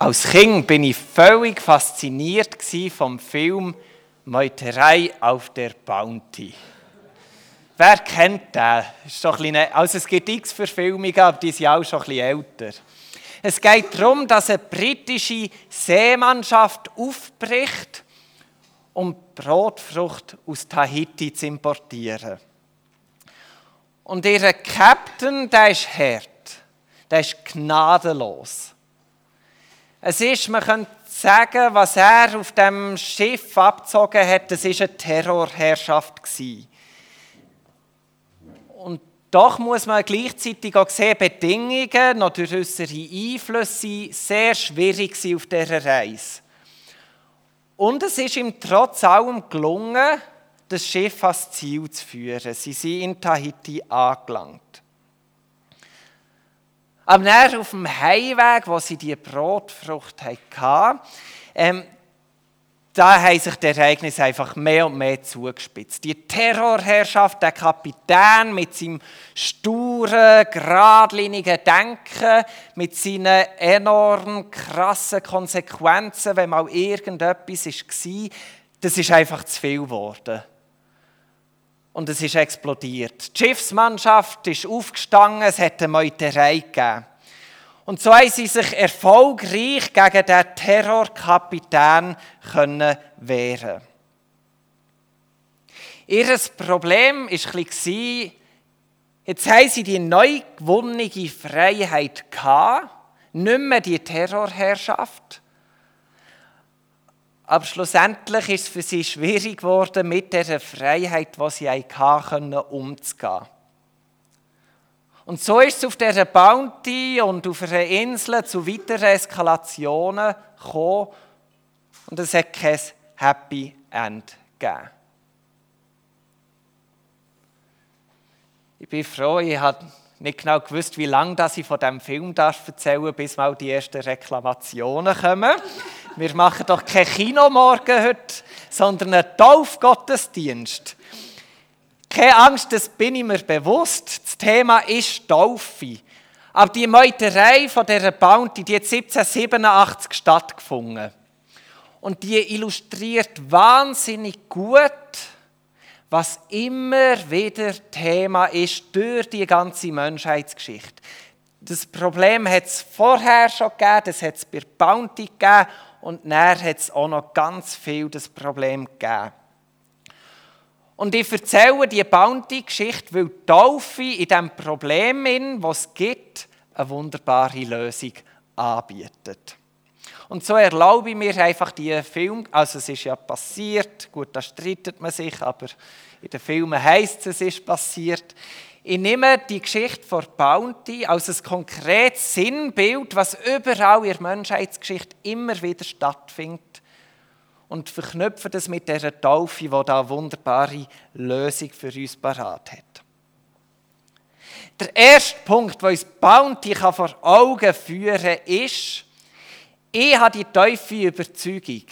Als Kind bin ich völlig fasziniert vom Film Meuterei auf der Bounty. Wer kennt den? Ist doch ein also es gibt x Verfilmungen, aber die sind auch schon ein bisschen älter. Es geht darum, dass eine britische Seemannschaft aufbricht, um Brotfrucht aus Tahiti zu importieren. Und ihr Captain, der ist hart, der ist gnadenlos. Es ist, man könnte sagen, was er auf dem Schiff abgezogen hat, das ist eine Terrorherrschaft. Und doch muss man gleichzeitig auch sehen, Bedingungen durch äußere Einflüsse sehr schwierig auf dieser Reise. Und es ist ihm trotz allem gelungen, das Schiff ans Ziel zu führen. Sie sind in Tahiti angelangt. Aber dann auf dem Heimweg, wo sie die Brotfrucht hatten, ähm, da haben sich die Ereignisse einfach mehr und mehr zugespitzt. Die Terrorherrschaft, der Kapitän mit seinem sturen, geradlinigen Denken, mit seinen enorm krassen Konsequenzen, wenn mal irgendetwas war, das ist einfach zu viel geworden und es ist explodiert. Die Schiffsmannschaft ist aufgestanden, es hat eine Meuterei gegeben. Und so haben sie sich erfolgreich gegen den Terrorkapitän können wehren. Ihr Problem war, jetzt haben sie die neu gewonnene Freiheit gehabt, nicht mehr die Terrorherrschaft, aber schlussendlich ist es für sie schwierig geworden, mit der Freiheit, die sie hatten, umzugehen. Und so ist es auf dieser Bounty und auf einer Insel zu weiteren Eskalationen gekommen und es hat kein Happy End gegeben. Ich bin froh, ich habe nicht genau gewusst, wie lange ich von diesem Film erzählen darf, bis mal die ersten Reklamationen kommen. Wir machen doch kein Kinomorgen heute, sondern einen Taufgottesdienst. Keine Angst, das bin ich mir bewusst. Das Thema ist Taufe. Aber die Meuterei von dieser Bounty, die hat 1787 stattgefunden. Und die illustriert wahnsinnig gut, was immer wieder Thema ist durch die ganze Menschheitsgeschichte. Das Problem hat es vorher schon gegeben, das hat es bei Bounty gegeben und dann hat es auch noch ganz viel das Problem gegeben. Und ich erzähle die Bounty-Geschichte, weil die Taufe in diesem Problem, das es gibt, eine wunderbare Lösung anbietet. Und so erlaube ich mir einfach die Film, also es ist ja passiert, gut, da streitet man sich, aber in den Filmen heisst es, es ist passiert. Ich nehme die Geschichte von Bounty als ein konkretes Sinnbild, was überall in der Menschheitsgeschichte immer wieder stattfindet und verknüpfe das mit der Taufe, die da wunderbare Lösung für uns parat hat. Der erste Punkt, den uns Bounty vor Augen führen kann, ist, ich habe die tiefe Überzeugung,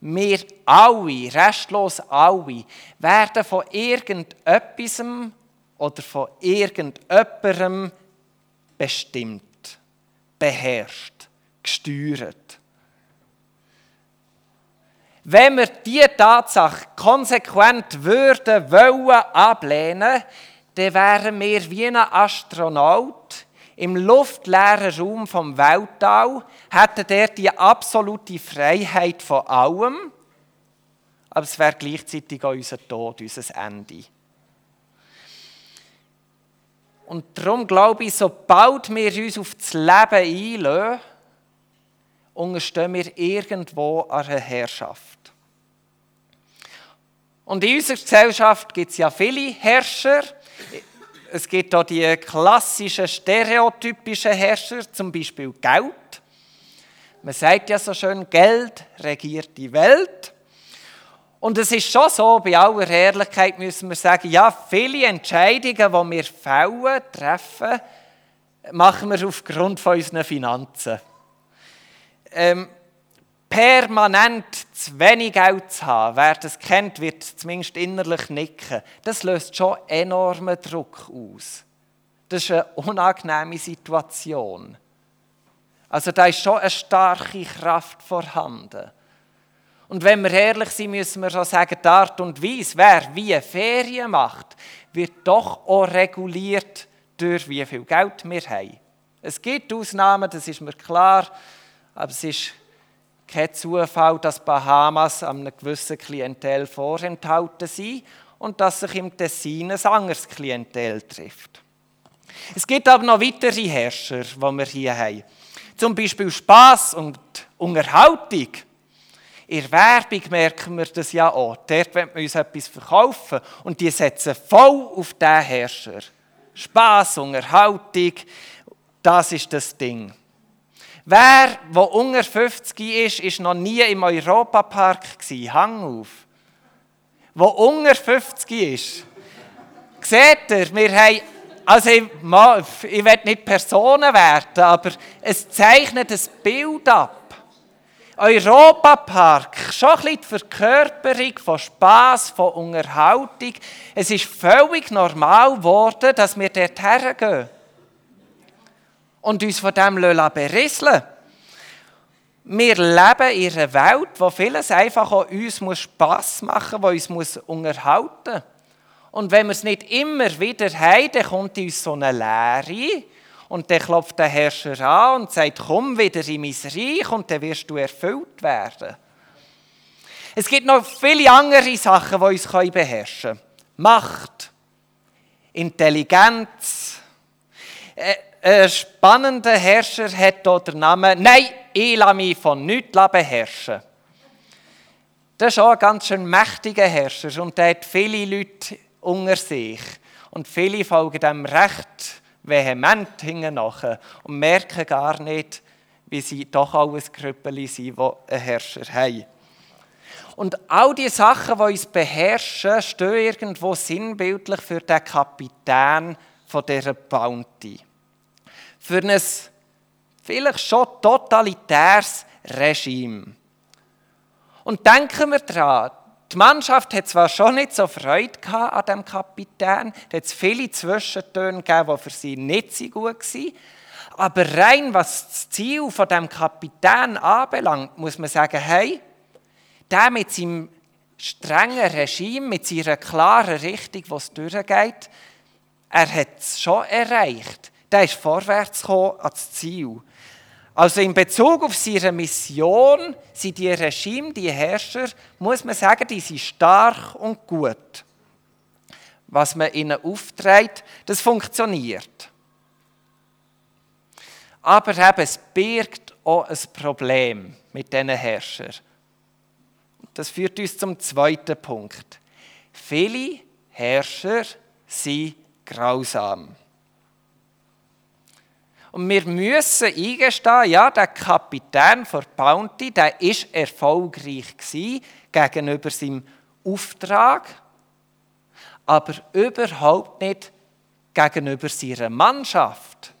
wir alle, restlos alle, werden von irgendetwas oder von irgendjemandem bestimmt, beherrscht, gesteuert. Wenn wir diese Tatsache konsequent würden wollen ablehnen, dann wären wir wie ein Astronaut im luftleeren Raum vom Weltall, hätten der die absolute Freiheit von allem, aber es wäre gleichzeitig auch unser Tod, unser Ende. Und darum glaube ich, sobald wir uns auf das Leben einlösen, unterstehen wir irgendwo einer Herrschaft. Und in unserer Gesellschaft gibt es ja viele Herrscher. Es gibt auch die klassischen stereotypischen Herrscher, zum Beispiel Geld. Man sagt ja so schön, Geld regiert die Welt. Und es ist schon so, bei aller Ehrlichkeit müssen wir sagen, ja, viele Entscheidungen, die wir fällen, treffen, machen wir aufgrund von unseren Finanzen. Ähm, permanent zu wenig Geld zu haben, wer das kennt, wird zumindest innerlich nicken. Das löst schon enormen Druck aus. Das ist eine unangenehme Situation. Also da ist schon eine starke Kraft vorhanden. Und wenn wir ehrlich sind, müssen wir schon sagen, die Art und Weise, wer wie Ferien macht, wird doch auch reguliert durch wie viel Geld wir haben. Es gibt Ausnahmen, das ist mir klar, aber es ist kein Zufall, dass Bahamas einem gewissen Klientel vorenthalten sind und dass sich im Tessin ein anderes Klientel trifft. Es gibt aber noch weitere Herrscher, die wir hier haben. Zum Beispiel Spaß und Unterhaltung. In der Werbung merken wir das ja auch. Dort wollen wir uns etwas verkaufen und die setzen voll auf diesen Herrscher. Spaß, Unterhaltung, das ist das Ding. Wer, der unter 50 ist, ist noch nie im Europapark. Hang auf. Wo unter 50 ist. Seht ihr, wir haben, also ich, ich will nicht Personen werden, aber es zeichnet ein Bild ab. Europapark, schon ein bisschen die Verkörperung von Spass, von Unterhaltung. Es ist völlig normal geworden, dass wir dort hergehen und uns von dem berieseln Wir leben in einer Welt, wo vieles einfach an uns Spass machen muss, wo uns unterhalten muss. Und wenn wir es nicht immer wieder haben, dann kommt uns so eine Leere. Und dann klopft der Herrscher an und sagt, komm wieder in mein Reich und dann wirst du erfüllt werden. Es gibt noch viele andere Sachen, die uns beherrschen können. Macht, Intelligenz, ein spannender Herrscher hat hier den Namen, nein, ich lasse mich von nichts beherrschen. Das ist auch ein ganz schön mächtiger Herrscher und der hat viele Leute unter sich. Und viele folgen dem recht vehement hinten nach und merken gar nicht, wie sie doch alles Krüppeli sind, die einen Herrscher haben. Und all die Sachen, die uns beherrschen, stehen irgendwo sinnbildlich für den Kapitän von dieser Bounty für ein vielleicht schon totalitäres Regime. Und denken wir daran, die Mannschaft hat zwar schon nicht so Freude an dem Kapitän, da hat es viele Zwischentöne gegeben, die für sie nicht so gut waren. Aber rein was das Ziel von dem Kapitän anbelangt, muss man sagen, hey, der mit seinem strengen Regime, mit seiner klaren Richtung, wo es durchgeht, er hat es schon erreicht der ist vorwärts gekommen ans Ziel. Also in Bezug auf seine Mission sind die Regime, die Herrscher, muss man sagen, die sind stark und gut. Was man ihnen aufträgt, das funktioniert. Aber eben, es birgt auch ein Problem mit diesen Herrschern. Das führt uns zum zweiten Punkt. Viele Herrscher sind grausam. Und wir müssen eingestehen, ja, der Kapitän von Bounty, der ist erfolgreich gegenüber seinem Auftrag, aber überhaupt nicht gegenüber seiner Mannschaft.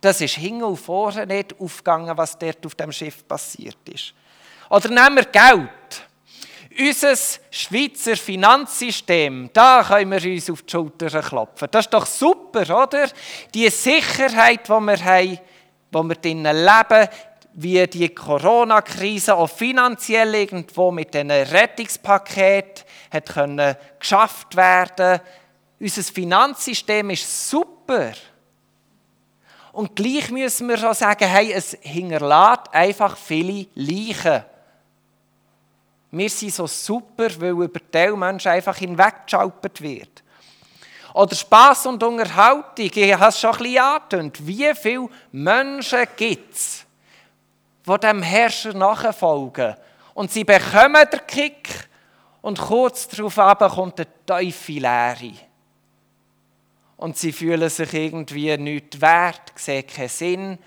Das ist hinten und vorne nicht aufgegangen, was dort auf dem Schiff passiert ist. Oder nehmen wir Geld. Unser Schweizer Finanzsystem, da können wir uns auf die Schulter klopfen. Das ist doch super, oder? Die Sicherheit, die wir haben, wo wir drinnen leben, wie die Corona-Krise auch finanziell irgendwo mit diesen Rettungspaket können geschafft werden. Unser Finanzsystem ist super. Und gleich müssen wir schon sagen, hey, es hinterlässt einfach viele Leichen wir sind so super, weil über die Menschen einfach hinweggeschaltet wird. Oder Spass und Unterhaltung. Ich habe es schon ein bisschen angetönt. Wie viele Menschen gibt es, die dem Herrscher nachfolgen? Und sie bekommen den Kick und kurz darauf kommt der Teufel Leere. Und sie fühlen sich irgendwie nicht wert, sehen keinen Sinn.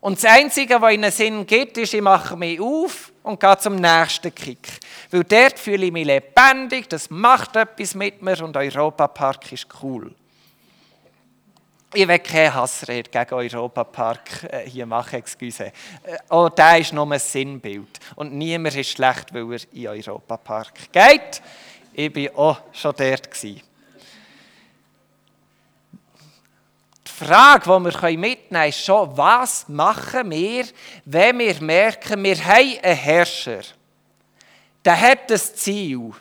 Und das Einzige, was ihnen Sinn gibt, ist, ich mache mich auf und gehe zum nächsten Kick. Weil dort fühle ich mich lebendig, das macht etwas mit mir und Europapark ist cool. Ich will keine Hassrede gegen Europapark äh, hier machen, excuse. Oh, der ist nur ein Sinnbild. Und niemand ist schlecht, weil er in Europapark geht. Ich war auch schon dort. Gewesen. Frage, die wir mitnehmen können, ist schon, was machen wir, wenn wir merken, wir haben einen Herrscher, der hat ein Ziel.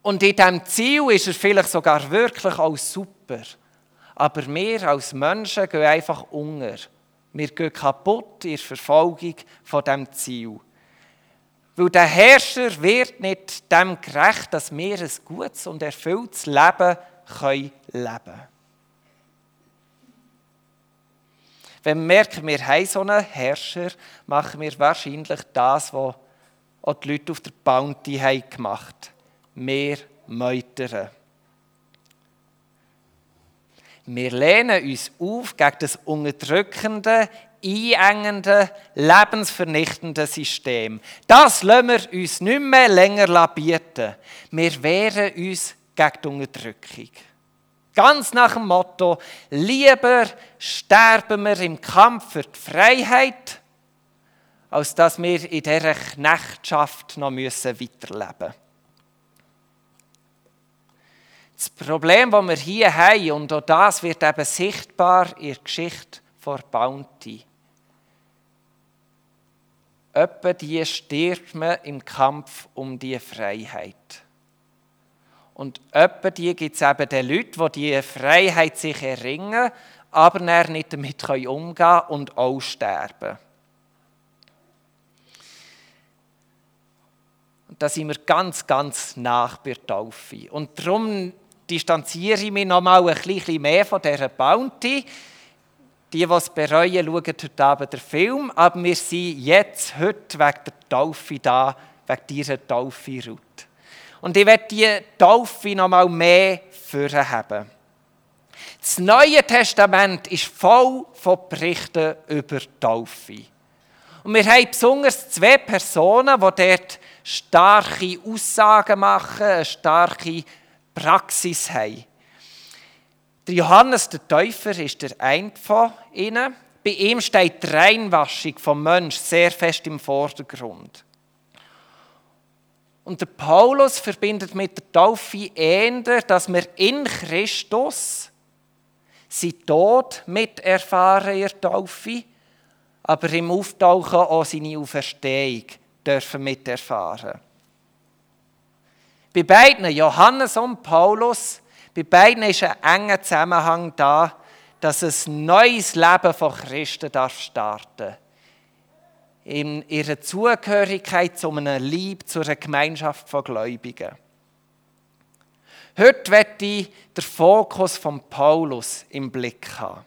Und in diesem Ziel ist er vielleicht sogar wirklich auch super. Aber wir als Menschen gehen einfach unter. Wir gehen kaputt in der Verfolgung von diesem Ziel. Weil der Herrscher wird nicht dem gerecht, dass wir ein gutes und erfülltes Leben leben können. Wenn wir merken, wir haben so einen Herrscher, machen wir wahrscheinlich das, was auch die Leute auf der Bounty haben gemacht haben. Wir meutern. Wir lehnen uns auf gegen das unterdrückende, einengende, lebensvernichtende System. Das lassen wir uns nicht mehr länger bieten. Wir wehren uns gegen die Unterdrückung. Ganz nach dem Motto, lieber sterben wir im Kampf für die Freiheit, als dass wir in dieser Knechtschaft noch weiterleben müssen. Das Problem, das wir hier haben, und auch das wird eben sichtbar in der Geschichte von Bounty. Etwa die stirbt man im Kampf um die Freiheit. Und etwa die gibt es eben den Leuten, die diese Freiheit sich erringen, aber nicht damit umgehen können und auch sterben. Und da sind wir ganz, ganz nach bei der Taufe. Und darum distanziere ich mich noch mal ein bisschen mehr von dieser Bounty. Die, die es bereuen, schauen heute Abend den Film. Aber wir sind jetzt, heute, wegen der Taufe da, wegen dieser Taufe-Route. Und ich werde die Taufe noch mal mehr haben. Das Neue Testament ist voll von Berichten über Taufe. Und wir haben besonders zwei Personen, die dort starke Aussagen machen, eine starke Praxis haben. Johannes der Täufer ist der eine von ihnen. Bei ihm steht die Reinwaschung vom Mensch sehr fest im Vordergrund. Und der Paulus verbindet mit der Taufe eher, dass wir in Christus sie Tod miterfahren in der Taufe, aber im Auftauchen auch seine Auferstehung dürfen miterfahren. Bei beiden, Johannes und Paulus, bei beiden ist ein enger Zusammenhang da, dass ein neues Leben von Christen darf starten in ihrer Zugehörigkeit zu einem Lieb, zu einer Gemeinschaft von Gläubigen. Heute werde ich den Fokus von Paulus im Blick haben.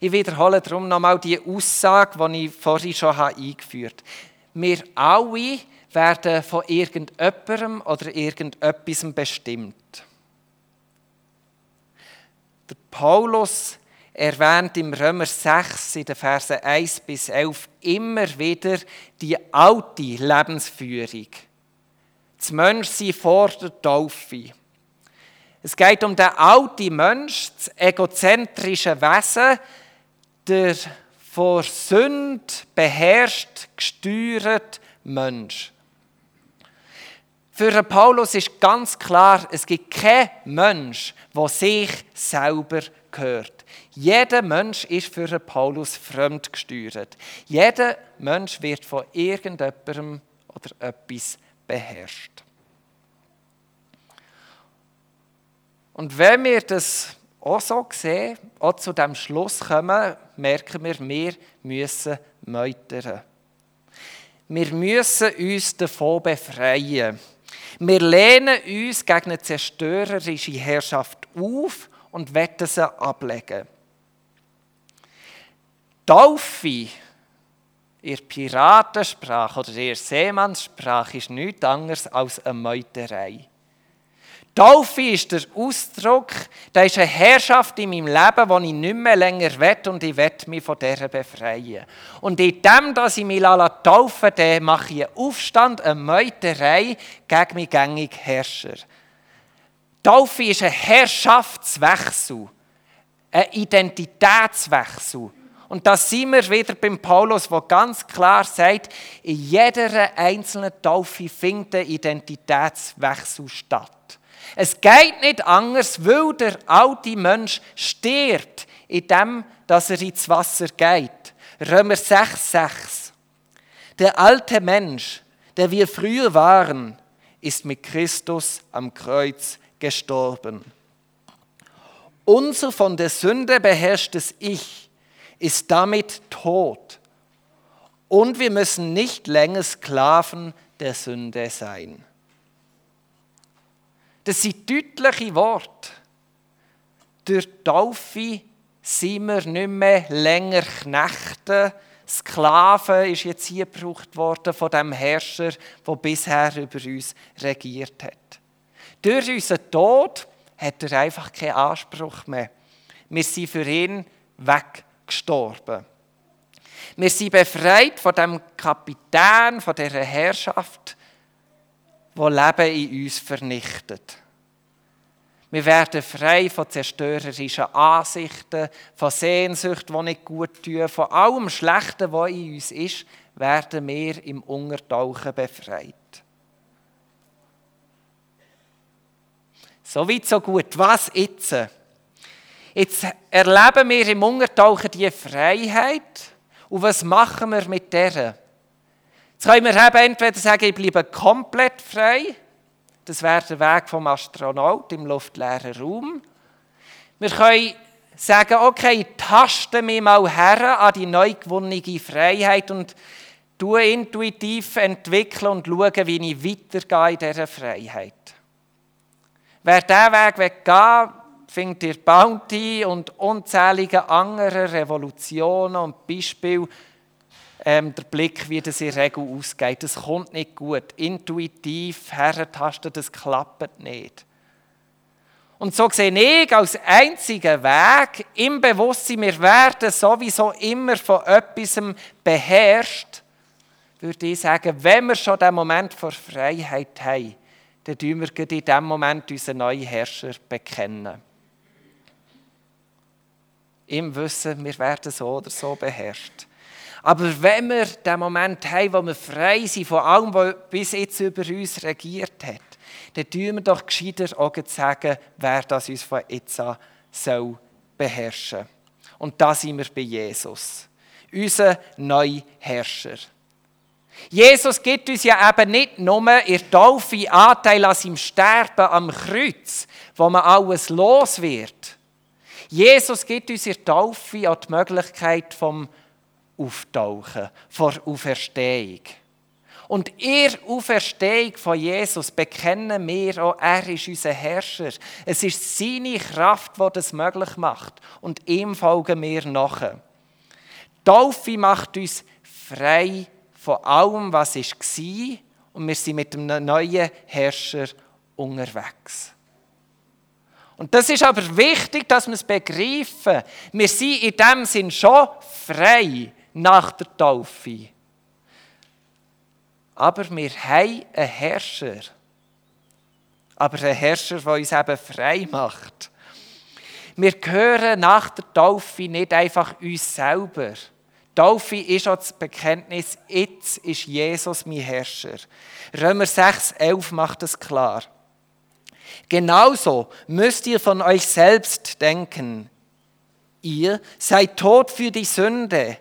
Ich wiederhole darum nochmal die Aussage, die ich vorhin schon eingeführt habe. Wir alle werden von irgendjemandem oder irgendetwas bestimmt. Der Paulus erwähnt im Römer 6 in den Versen 1 bis 11 immer wieder die alte Lebensführung. Das Menschsein vor der Taufe. Es geht um den alten Mensch, das egozentrische Wesen, der vor Sünde beherrscht, gesteuert Mensch. Für Paulus ist ganz klar, es gibt keinen Mensch, der sich selber gehört. Jeder Mensch ist für Paulus fremdgesteuert. Jeder Mensch wird von irgendjemandem oder etwas beherrscht. Und wenn wir das auch so sehen, auch zu dem Schluss kommen, merken wir, wir müssen meutern. Wir müssen uns davon befreien. Wir lehnen uns gegen eine zerstörerische Herrschaft auf und wollen sie ablegen. Taufe in Piratensprache oder in Seemannssprache ist nichts anderes als eine Meuterei. Taufe ist der Ausdruck, da ist eine Herrschaft in meinem Leben, die ich nicht mehr länger will und ich will mich von der befreien. Und in dem, dass ich mich taufe lasse, mache ich einen Aufstand, eine Meuterei gegen meinen gängigen Herrscher. Taufe ist ein Herrschaftswechsel, ein Identitätswechsel. Und da sind wir wieder beim Paulus, der ganz klar sagt, in jeder einzelnen Taufe findet ein Identitätswechsel statt. Es geht nicht anders, weil der alte Mensch stirbt, indem dass er ins Wasser geht. Römer 6,6. Der alte Mensch, der wir früher waren, ist mit Christus am Kreuz gestorben. Unser von der Sünde beherrschtes Ich ist damit tot. Und wir müssen nicht länger Sklaven der Sünde sein. Das sind deutliche Worte. Durch Taufe sind wir nicht mehr länger Knechte. Sklaven ist jetzt hier gebraucht worden von dem Herrscher, der bisher über uns regiert hat. Durch unseren Tod hat er einfach keinen Anspruch mehr. Wir sind für ihn weggestorben. Wir sind befreit von dem Kapitän, von dieser Herrschaft, wo Leben in uns vernichtet. Wir werden frei von zerstörerischen Ansichten, von Sehnsucht, die nicht gut tun, von allem Schlechten, was in uns ist, werden wir im Untertauchen befreit. So weit, so gut. Was jetzt? Jetzt erleben wir im Untertauchen die Freiheit. Und was machen wir mit der? Jetzt können wir eben entweder sagen, ich bleibe komplett frei. Das wäre der Weg vom Astronaut im luftleeren Raum. Wir können sagen, okay, taste mich mal her an die neu gewonnene Freiheit und tue intuitiv entwickeln und schaue, wie ich weitergehe in dieser Freiheit. Wer diesen Weg weggehen findet ihr Bounty und unzählige andere Revolutionen und Beispiele, ähm, der Blick, wie das in Regel ausgeht. Das kommt nicht gut. Intuitiv herentasten, das klappt nicht. Und so sehe ich als einzigen Weg im Bewusstsein, wir werden sowieso immer von etwas beherrscht, würde ich sagen, wenn wir schon den Moment vor Freiheit haben, dann tun wir in diesem Moment unseren neuen Herrscher bekennen. Im Wissen, wir werden so oder so beherrscht. Aber wenn wir den Moment haben, wo wir frei sind von allem, was bis jetzt über uns regiert hat, dann tun wir doch gescheiter auch sagen, wer das uns von jetzt an soll beherrschen. Und da sind wir bei Jesus, unser neuer Herrscher. Jesus gibt uns ja eben nicht nur in Taufe Anteil an seinem Sterben am Kreuz, wo man alles los wird. Jesus gibt uns in Taufe auch die Möglichkeit vom Auftauchen, vor Auferstehung. Und ihr Auferstehung von Jesus bekennen wir auch, er ist unser Herrscher. Es ist seine Kraft, die das möglich macht. Und ihm folgen wir nachher. Taufe macht uns frei von allem, was war, und wir sind mit einem neuen Herrscher unterwegs. Und das ist aber wichtig, dass wir es begreifen. Wir sind in dem Sinn schon frei nach der Taufe. Aber wir haben einen Herrscher. Aber einen Herrscher, der uns eben frei macht. Wir gehören nach der Taufe nicht einfach uns selber Taufe ist auch das Bekenntnis, jetzt ist Jesus mein Herrscher. Römer 6, 11 macht es klar. Genauso müsst ihr von euch selbst denken. Ihr seid tot für die Sünde,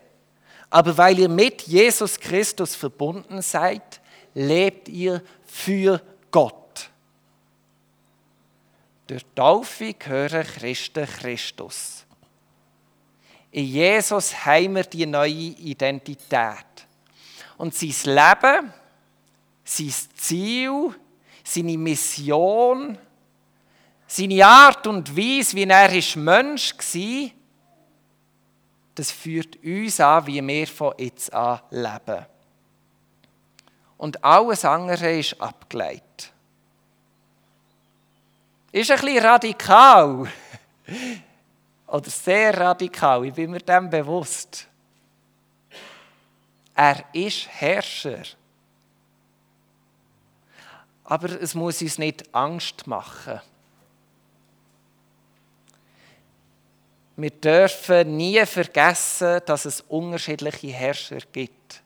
aber weil ihr mit Jesus Christus verbunden seid, lebt ihr für Gott. Durch Taufe gehören Christen Christus. In Jesus haben wir die neue Identität. Und sein Leben, sein Ziel, seine Mission, seine Art und Weise, wie er ist Mensch war, das führt uns an, wie wir von jetzt an leben. Und alles andere ist abgeleitet. Ist ein bisschen radikal. oder sehr radikal, ich bin mir dem bewusst. Er ist Herrscher. Aber es muss uns nicht Angst machen. Wir dürfen nie vergessen, dass es unterschiedliche Herrscher gibt.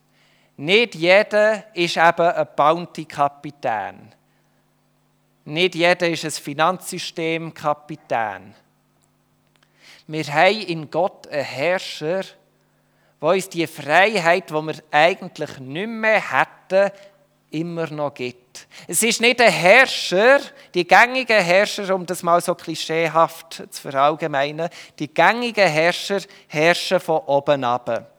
Nicht jeder ist eben ein Bounty-Kapitän. Nicht jeder ist ein Finanzsystemkapitän. Wir haben in Gott einen Herrscher, der uns die Freiheit, die wir eigentlich nicht mehr hätten, immer noch gibt. Es ist nicht ein Herrscher, die gängigen Herrscher, um das mal so klischeehaft zu verallgemeinern, die gängigen Herrscher herrschen von oben ab.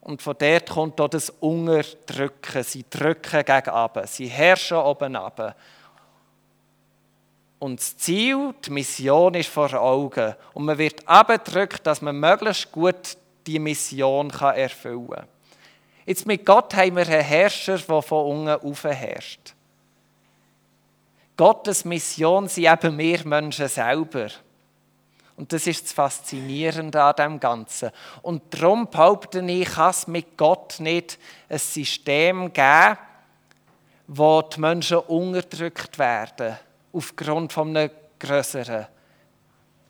Und von dort kommt auch das Unterdrücken. Sie drücken gegen ab. Sie herrschen oben ab. Und das Ziel, die Mission ist vor Augen. Und man wird abgedrückt, dass man möglichst gut die Mission erfüllen kann. Jetzt mit Gott haben wir einen Herrscher, der von unten auf herrscht. Gottes Mission sind eben wir Menschen selber. Und das ist das Faszinierende an dem Ganzen. Und darum behaupte ich, kann es mit Gott nicht ein System geben, wo die Menschen unterdrückt werden, aufgrund von einem Größeren.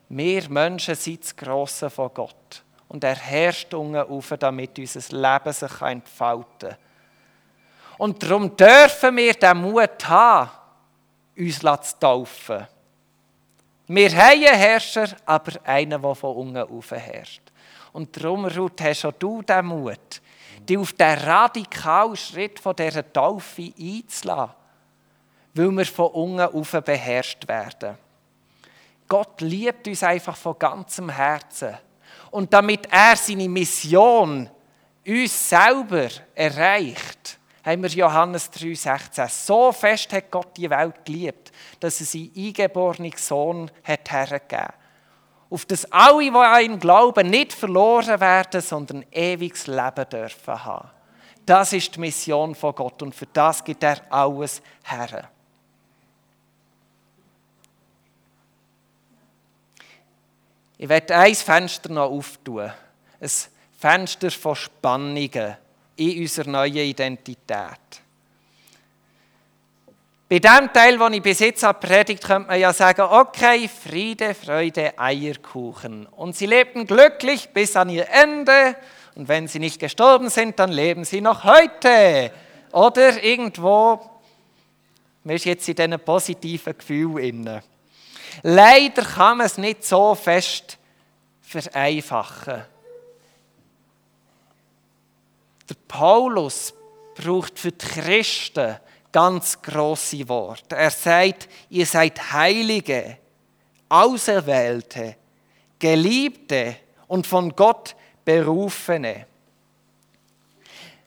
Wir Menschen sind das Grosse von Gott und er herrscht unten auf, damit unser Leben sich entfalten kann. Und darum dürfen wir den Mut haben, uns zu taufen. Wir haben einen Herrscher, aber einen, der von unten auf herrscht. Und darum, Ruth, hast auch du den Mut, dich auf den radikalen Schritt von dieser Taufe einzulassen, weil wir von unten auf beherrscht werden. Gott liebt uns einfach von ganzem Herzen. Und damit er seine Mission uns selber erreicht, haben wir Johannes 3,16. So fest hat Gott die Welt geliebt, dass er seinen eingeborenen Sohn hat hergegeben auf das alle, die an ihn glauben, nicht verloren werden, sondern ewiges Leben dürfen haben. Das ist die Mission von Gott und für das gibt er alles her. Ich werde ein Fenster noch auftun. Ein Fenster von Spannungen in unserer neuen Identität. Bei dem Teil, den ich bis jetzt predigt, könnte man ja sagen, okay, Friede, Freude, Eierkuchen. Und sie lebten glücklich bis an ihr Ende. Und wenn sie nicht gestorben sind, dann leben sie noch heute. Oder irgendwo, man ist jetzt in diesen positiven Gefühlen. Leider kann man es nicht so fest vereinfachen. Der Paulus braucht für die Christen ganz große Worte. Er sagt, ihr seid Heilige, Auserwählte, Geliebte und von Gott Berufene.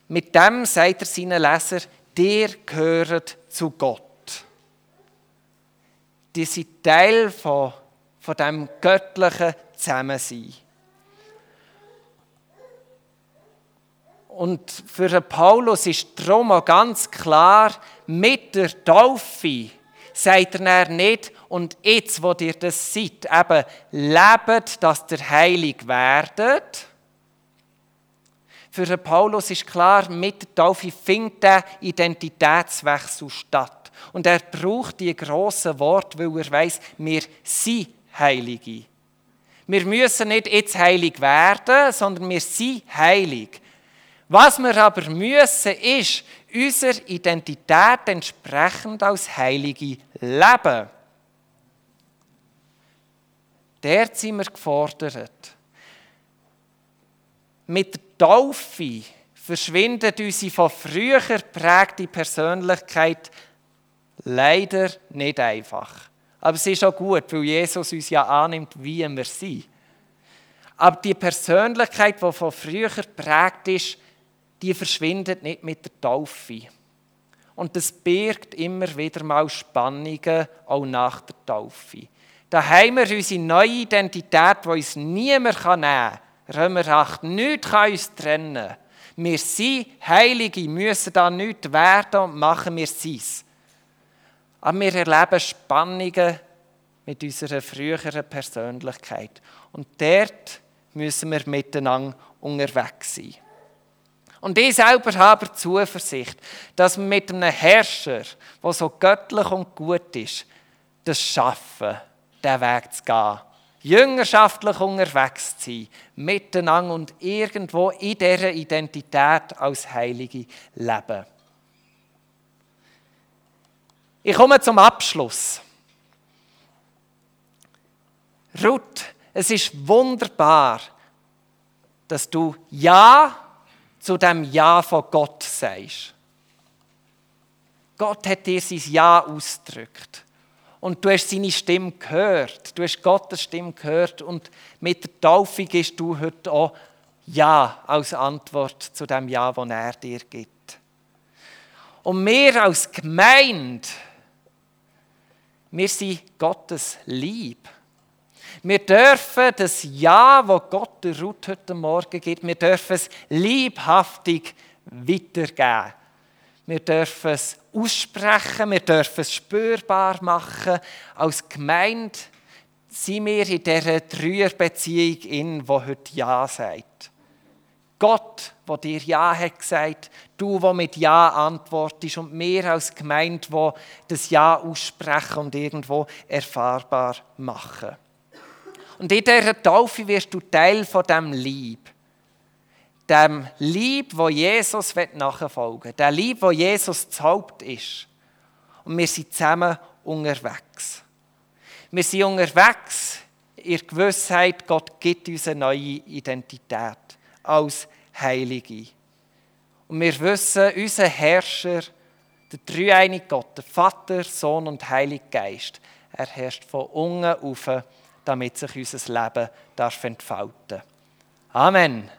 Mit dem sagt er seinen Leser, der gehört zu Gott die sind Teil von, von dem göttlichen Zusammensein. Und für Paulus ist darum auch ganz klar, mit der Taufe sagt er nicht, und jetzt, wo ihr das seid, eben lebt, dass ihr heilig werdet. Für Paulus ist klar, mit der Taufe findet der Identitätswechsel statt. Und er braucht die grossen Worte, weil er weiß, wir sind Heilige. Wir müssen nicht jetzt heilig werden, sondern wir sind heilig. Was wir aber müssen, ist unserer Identität entsprechend als Heilige leben. Der sind wir gefordert. Mit der Taufe verschwindet unsere von früher prägte Persönlichkeit Leider nicht einfach. Aber es ist auch gut, weil Jesus uns ja annimmt, wie wir sind. Aber die Persönlichkeit, die von früher prägt ist, die verschwindet nicht mit der Taufe. Und das birgt immer wieder mal Spannungen, auch nach der Taufe. Da haben wir unsere neue Identität, die uns niemand nehmen kann. Römer 8, nichts kann uns trennen. Wir sind Heilige, müssen da nichts werden und machen wir es. Aber wir erleben Spannungen mit unserer früheren Persönlichkeit. Und dort müssen wir miteinander unterwegs sein. Und ich selber habe Zuversicht, dass wir mit einem Herrscher, der so göttlich und gut ist, das schaffen, den Weg zu gehen. Jüngerschaftlich unterwegs zu sein, miteinander und irgendwo in dieser Identität als Heilige leben. Ich komme zum Abschluss. Ruth, es ist wunderbar, dass du Ja zu dem Ja von Gott sagst. Gott hat dir sein Ja ausgedrückt. Und du hast seine Stimme gehört. Du hast Gottes Stimme gehört. Und mit der Taufe gibst du heute auch Ja als Antwort zu dem Ja, das er dir gibt. Und wir als Gemeinde, wir sind Gottes Lieb. Wir dürfen das Ja, das Gott der Ruth heute Morgen gibt, wir dürfen es liebhaftig weitergeben. Wir dürfen es aussprechen, wir dürfen es spürbar machen. Als Gemeinde sind wir in dieser Dreierbeziehung in, wo heute Ja sagt. Gott, der dir Ja hat gesagt, du, der mit Ja antwortest und wir als Gemeinde, die das Ja aussprechen und irgendwo erfahrbar machen. Und in dieser Taufe wirst du Teil von dem Lieb. Dem Lieb, wo Jesus nachfolgen will. Dem Lieb, wo Jesus das Haupt ist. Und wir sind zusammen unterwegs. Wir sind unterwegs in der Gewissheit, Gott gibt uns eine neue Identität als Heilige. Und wir wissen, unser Herrscher, der dreieinige Gott, der Vater, Sohn und Heiliger Geist, er herrscht von unten auf damit sich unser Leben darf entfalten Amen.